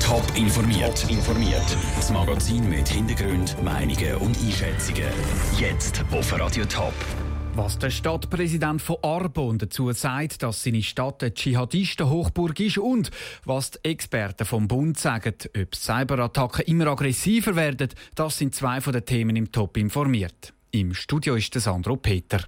Top informiert. informiert. Das Magazin mit Hintergrund, Meinungen und Einschätzungen. Jetzt auf Radio Top. Was der Stadtpräsident von Arbon dazu sagt, dass seine Stadt eine Dschihadisten-Hochburg ist und was die Experten vom Bund sagen, ob Cyberattacken immer aggressiver werden, das sind zwei von den Themen im Top informiert. Im Studio ist Sandro Peter.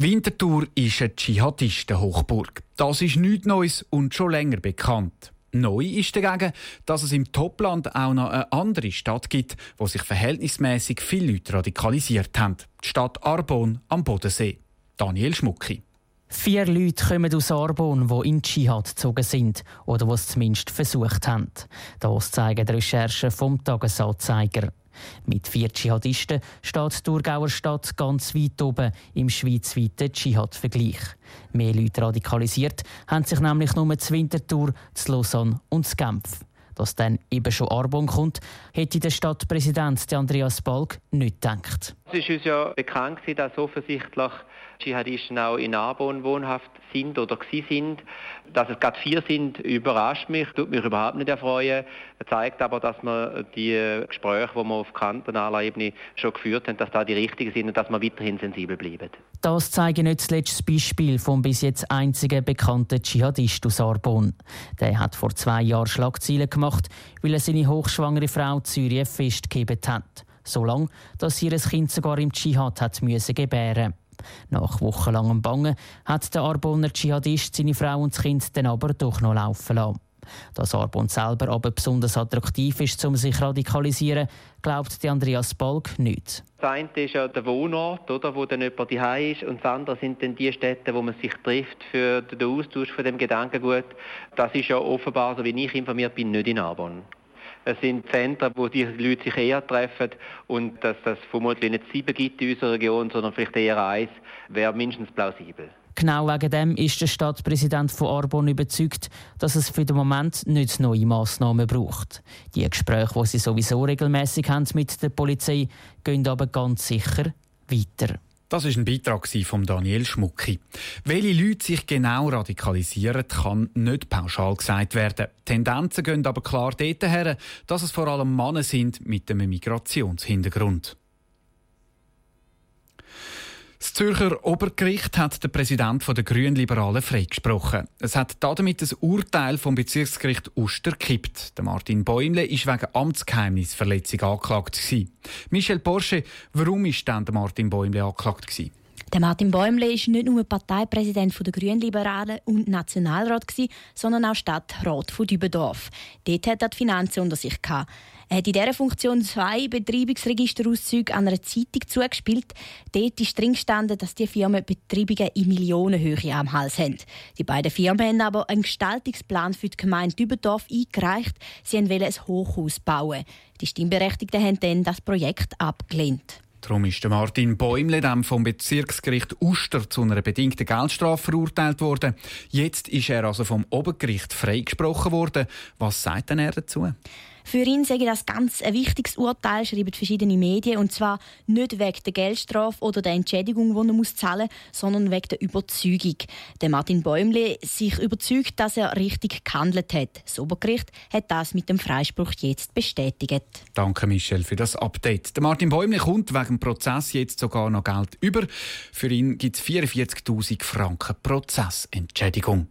Winterthur ist eine Dschihadisten-Hochburg. Das ist nichts Neues und schon länger bekannt. Neu ist dagegen, dass es im Topland auch noch eine andere Stadt gibt, wo sich verhältnismäßig viele Leute radikalisiert haben. Die Stadt Arbon am Bodensee. Daniel Schmucki. Vier Leute kommen aus Arbon, die in Dschihad gezogen sind oder die es zumindest versucht haben. Das zeigen die Recherchen vom Tagesanzeiger. Mit vier Dschihadisten steht die Thurgauer Stadt ganz weit oben im schweizweiten Dschihad-Vergleich. Mehr Leute radikalisiert haben sich nämlich nur zu Winterthur, zu Lausanne und zu Genf. Dass dann eben schon Arbon kommt, hätte der Stadtpräsident Andreas Balg nicht gedacht. Es ist uns ja bekannt, dass offensichtlich Dschihadisten auch in Arbon wohnhaft sind oder gsi sind. Dass es gerade vier sind, überrascht mich, tut mich überhaupt nicht erfreuen. Zeigt aber, dass man die Gespräche, die wir auf kantonaler Ebene schon geführt haben, dass da die richtigen sind und dass wir weiterhin sensibel bleiben. Das zeige nicht das Beispiel vom bis jetzt einzigen bekannten Dschihadist aus Arbon. Der hat vor zwei Jahren Schlagzeilen gemacht, weil er seine hochschwangere Frau Zürich festgehebt hat. So lange, dass sie ihr Kind sogar im Dschihad hat müssen gebären nach wochenlangem Bangen hat der Arboner Dschihadist seine Frau und das Kind dann aber doch noch laufen lassen. Dass Arbon selber aber besonders attraktiv ist, um sich radikalisieren, glaubt Andreas Balg nicht. Das eine ist ja der Wohnort, oder, wo dann jemand daheim ist, und das andere sind dann die Städte, wo man sich trifft für den Austausch von dem Gedankengut. Das ist ja offenbar, so wie ich informiert bin, nicht in Arbon. Es sind Zentren, wo die Leute sich eher treffen und dass das vermutlich nicht sieben gibt in unserer Region, sondern vielleicht eher eins, wäre mindestens plausibel. Genau wegen dem ist der Stadtpräsident von Arbon überzeugt, dass es für den Moment nicht neue Massnahmen braucht. Die Gespräche, die sie sowieso regelmäßig haben mit der Polizei, gehen aber ganz sicher weiter. Das ist ein Beitrag von Daniel Schmucki. Welche Leute sich genau radikalisieren, kann nicht pauschal gesagt werden. Tendenzen gehen aber klar dorthin, dass es vor allem Männer sind mit einem Migrationshintergrund. Das Zürcher Obergericht hat der Präsident der Grünliberalen freigesprochen. Es hat damit das Urteil vom Bezirksgericht Uster gekippt. Der Martin Bäumle ist wegen Amtsgeheimnisverletzung angeklagt. Michel Porsche, warum ist denn Martin Bäumle angeklagt? Gewesen? Der Martin Bäumle ist nicht nur Parteipräsident der Grünliberalen und Nationalrat, sondern auch Stadtrat von Dübendorf. Dort hat er die Finanzen unter sich. Gehabt. Er hat in dieser Funktion zwei Betreibungsregisterauszüge an einer Zeitung zugespielt. Dort ist drin gestanden, dass die Firmen Betreibungen in Millionenhöhe am Hals haben. Die beiden Firmen haben aber einen Gestaltungsplan für die Gemeinde Dübendorf eingereicht. Sie wollten ein Hochhaus bauen. Die Stimmberechtigten haben dann das Projekt abgelehnt. Darum ist Martin Bäumle dem vom Bezirksgericht Uster zu einer bedingten Geldstrafe verurteilt worden. Jetzt ist er also vom Obergericht freigesprochen worden. Was sagt denn er dazu? Für ihn sage das ganz ein wichtiges Urteil, schreiben verschiedene Medien. Und zwar nicht wegen der Geldstrafe oder der Entschädigung, die er muss zahlen muss, sondern wegen der Überzeugung. Der Martin Bäumle sich überzeugt, dass er richtig gehandelt hat. Das Obergericht hat das mit dem Freispruch jetzt bestätigt. Danke, Michel, für das Update. Der Martin Bäumle kommt wegen Prozess jetzt sogar noch Geld über. Für ihn gibt es 44.000 Franken Prozessentschädigung.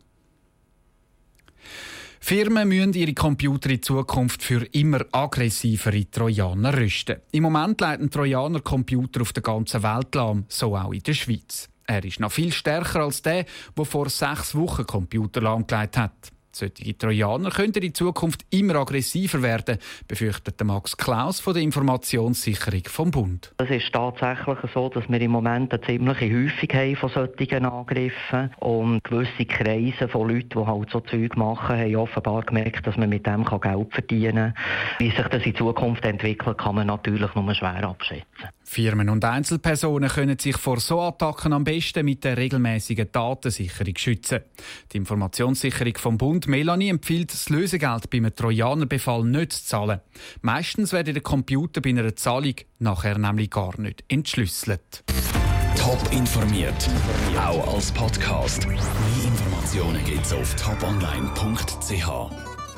Firmen müssen ihre Computer in Zukunft für immer aggressivere Trojaner rüsten. Im Moment leiten Trojaner Computer auf der ganzen Welt lahm, so auch in der Schweiz. Er ist noch viel stärker als der, der vor sechs Wochen Computer lahmgelegt hat. Solche Trojaner könnten in Zukunft immer aggressiver werden, befürchtet Max Klaus von der Informationssicherung vom Bund. Es ist tatsächlich so, dass wir im Moment eine ziemliche haben von solchen Angriffen und gewisse Kreise von Leuten, die halt so Zeug machen, haben offenbar gemerkt, dass man mit dem Geld verdienen kann. Wie sich das in Zukunft entwickelt, kann man natürlich nur schwer abschätzen. Firmen und Einzelpersonen können sich vor so Attacken am besten mit der regelmäßigen Datensicherung schützen. Die Informationssicherung vom Bund Melanie empfiehlt, das Lösegeld bei einem Trojanerbefall nicht zu zahlen. Meistens werden der Computer bei einer Zahlung nachher nämlich gar nicht entschlüsselt. Top informiert, auch als Podcast. Mehr Informationen Informationen gibt's auf toponline.ch.